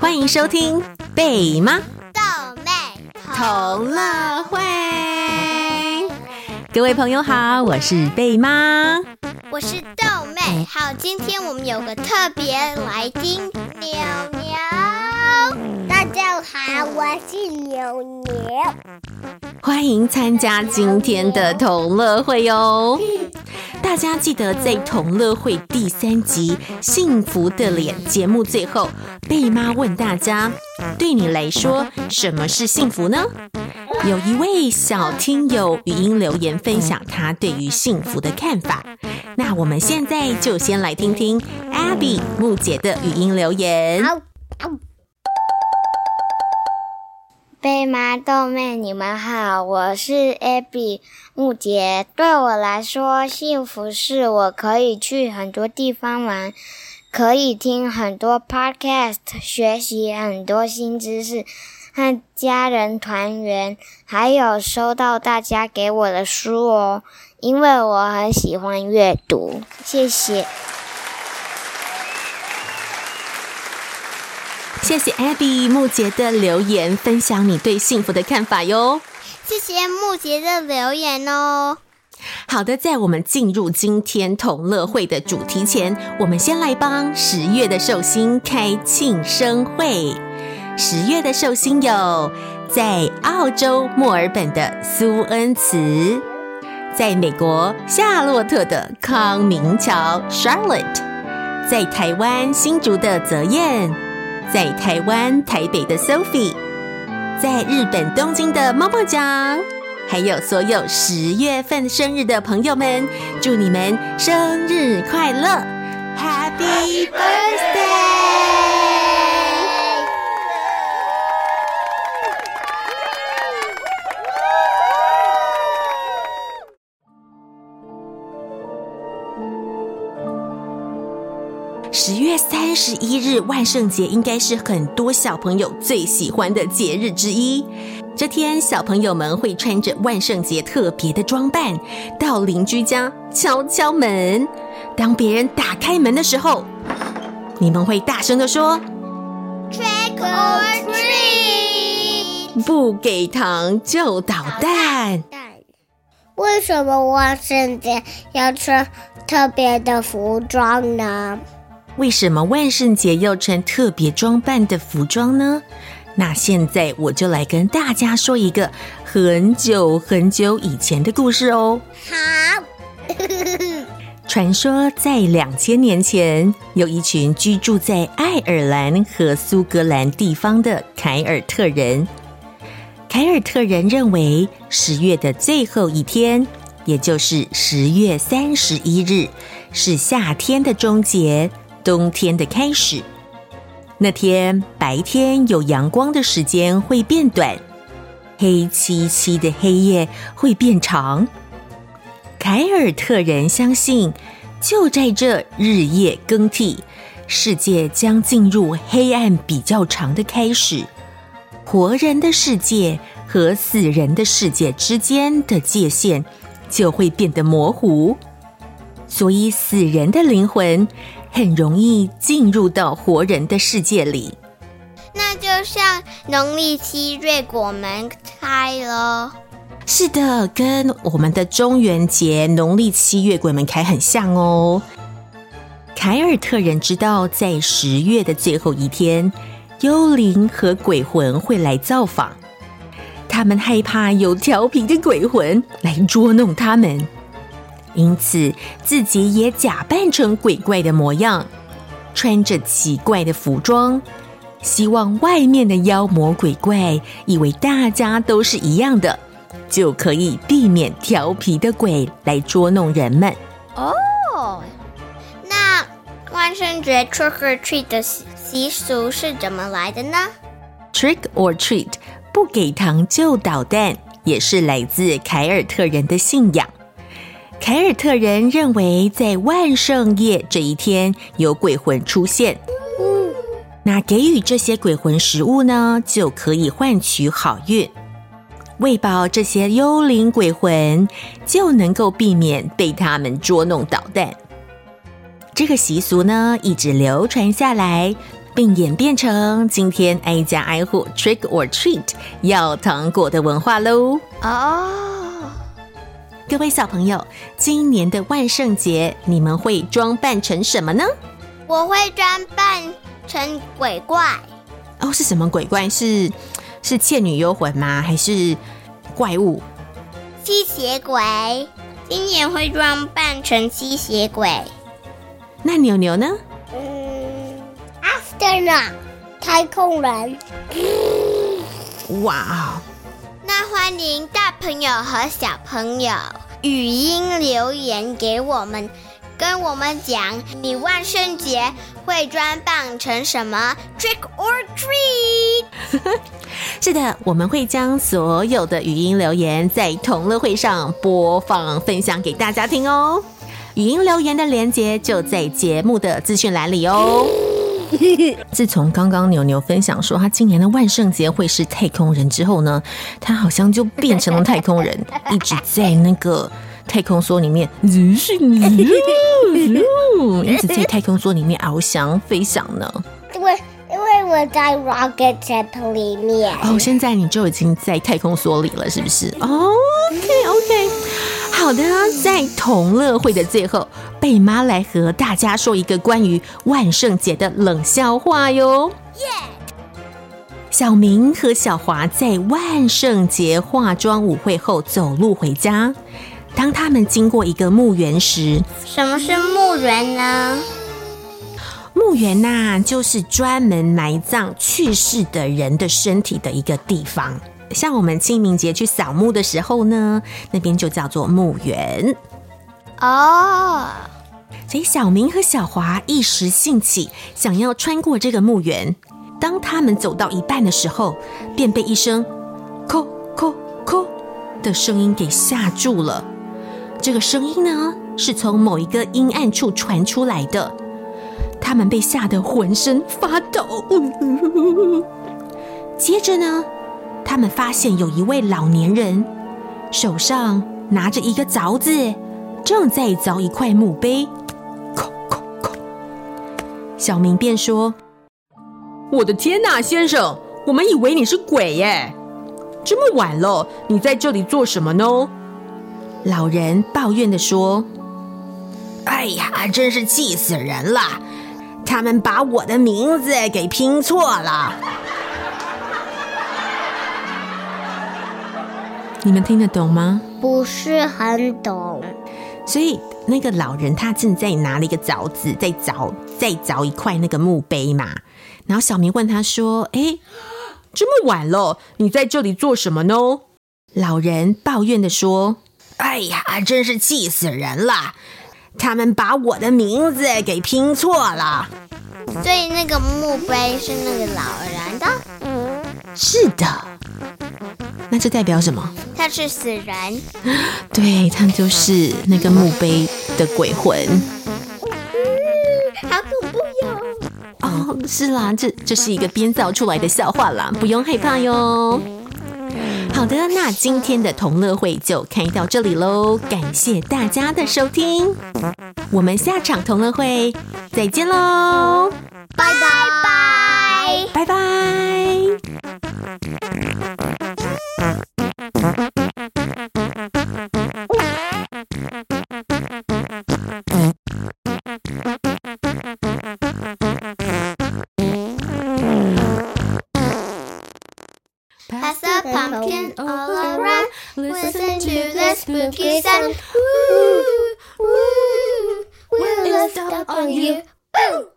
欢迎收听贝妈豆妹同乐会。各位朋友好，我是贝妈，我是豆妹。好，今天我们有个特别来宾，牛牛。大家好，我是牛牛。欢迎参加今天的同乐会哟！大家记得在同乐会第三集《幸福的脸》节目最后，贝妈问大家：对你来说，什么是幸福呢？有一位小听友语音留言分享他对于幸福的看法。那我们现在就先来听听 Abby 木姐的语音留言。好，好。贝妈豆妹，你们好，我是 Abby 木杰。对我来说，幸福是我可以去很多地方玩，可以听很多 podcast，学习很多新知识，和家人团圆，还有收到大家给我的书哦，因为我很喜欢阅读。谢谢。谢谢 Abby 木杰的留言，分享你对幸福的看法哟。谢谢木杰的留言哦。好的，在我们进入今天同乐会的主题前，我们先来帮十月的寿星开庆生会。十月的寿星有在澳洲墨尔本的苏恩慈，在美国夏洛特的康明乔 Charlotte，在台湾新竹的泽燕。在台湾台北的 Sophie，在日本东京的猫猫酱，还有所有十月份生日的朋友们，祝你们生日快乐，Happy Birthday！三十一日，万圣节应该是很多小朋友最喜欢的节日之一。这天，小朋友们会穿着万圣节特别的装扮，到邻居家敲敲门。当别人打开门的时候，你们会大声地说：“Trick or treat！” 不给糖就捣蛋。为什么万圣节要穿特别的服装呢？为什么万圣节要穿特别装扮的服装呢？那现在我就来跟大家说一个很久很久以前的故事哦。好，传说在两千年前，有一群居住在爱尔兰和苏格兰地方的凯尔特人。凯尔特人认为十月的最后一天，也就是十月三十一日，是夏天的终结。冬天的开始，那天白天有阳光的时间会变短，黑漆漆的黑夜会变长。凯尔特人相信，就在这日夜更替，世界将进入黑暗比较长的开始，活人的世界和死人的世界之间的界限就会变得模糊，所以死人的灵魂。很容易进入到活人的世界里，那就像农历七月鬼门开了。是的，跟我们的中元节农历七月鬼门开很像哦。凯尔特人知道，在十月的最后一天，幽灵和鬼魂会来造访，他们害怕有调皮的鬼魂来捉弄他们。因此，自己也假扮成鬼怪的模样，穿着奇怪的服装，希望外面的妖魔鬼怪以为大家都是一样的，就可以避免调皮的鬼来捉弄人们。哦，那万圣节 trick or treat 的习俗是怎么来的呢？Trick or treat，不给糖就捣蛋，也是来自凯尔特人的信仰。凯尔特人认为，在万圣夜这一天有鬼魂出现，那给予这些鬼魂食物呢，就可以换取好运。喂饱这些幽灵鬼魂，就能够避免被他们捉弄捣蛋。这个习俗呢，一直流传下来，并演变成今天挨家挨户 trick or treat 要糖果的文化喽。哦，各位小朋友，今年的万圣节你们会装扮成什么呢？我会装扮成鬼怪。哦，是什么鬼怪？是是倩女幽魂吗？还是怪物？吸血鬼。今年会装扮成吸血鬼。那牛牛呢？嗯，Astronaut，太空人。哇！欢迎大朋友和小朋友语音留言给我们，跟我们讲你万圣节会装扮成什么？Trick or treat？是的，我们会将所有的语音留言在同乐会上播放，分享给大家听哦。语音留言的连接就在节目的资讯栏里哦。自从刚刚牛牛分享说他今年的万圣节会是太空人之后呢，他好像就变成了太空人，一直在那个太空梭里面，一直在太空梭里面翱翔飞翔呢。因为因为我在 rocket jet 里面。哦，现在你就已经在太空梭里了，是不是？哦，OK OK。好的，在同乐会的最后，贝妈来和大家说一个关于万圣节的冷笑话哟。小明和小华在万圣节化妆舞会后走路回家，当他们经过一个墓园时，什么是墓园呢？墓园呐，就是专门埋葬去世的人的身体的一个地方。像我们清明节去扫墓的时候呢，那边就叫做墓园哦。所以小明和小华一时兴起，想要穿过这个墓园。当他们走到一半的时候，便被一声“叩叩叩”的声音给吓住了。这个声音呢，是从某一个阴暗处传出来的。他们被吓得浑身发抖。接着呢，他们发现有一位老年人手上拿着一个凿子，正在凿一块墓碑。小明便说：“我的天哪，先生，我们以为你是鬼耶！这么晚了，你在这里做什么呢？”老人抱怨的说：“哎呀，真是气死人了！他们把我的名字给拼错了。”你们听得懂吗？不是很懂。所以那个老人他正在拿了一个凿子，在凿，在凿一块那个墓碑嘛。然后小明问他说：“哎，这么晚了，你在这里做什么呢？”老人抱怨的说：“哎呀，真是气死人了！他们把我的名字给拼错了。”所以那个墓碑是那个老人的？是的。那这代表什么？他是死人，对，他就是那个墓碑的鬼魂。好恐怖哟！哦，是啦，这这是一个编造出来的笑话啦，不用害怕哟。好的，那今天的同乐会就开到这里喽，感谢大家的收听，我们下场同乐会再见喽，拜拜拜拜拜。Pass the pumpkin all around. Listen to the spooky sound. Woo, woo, we'll stop on you. Woo!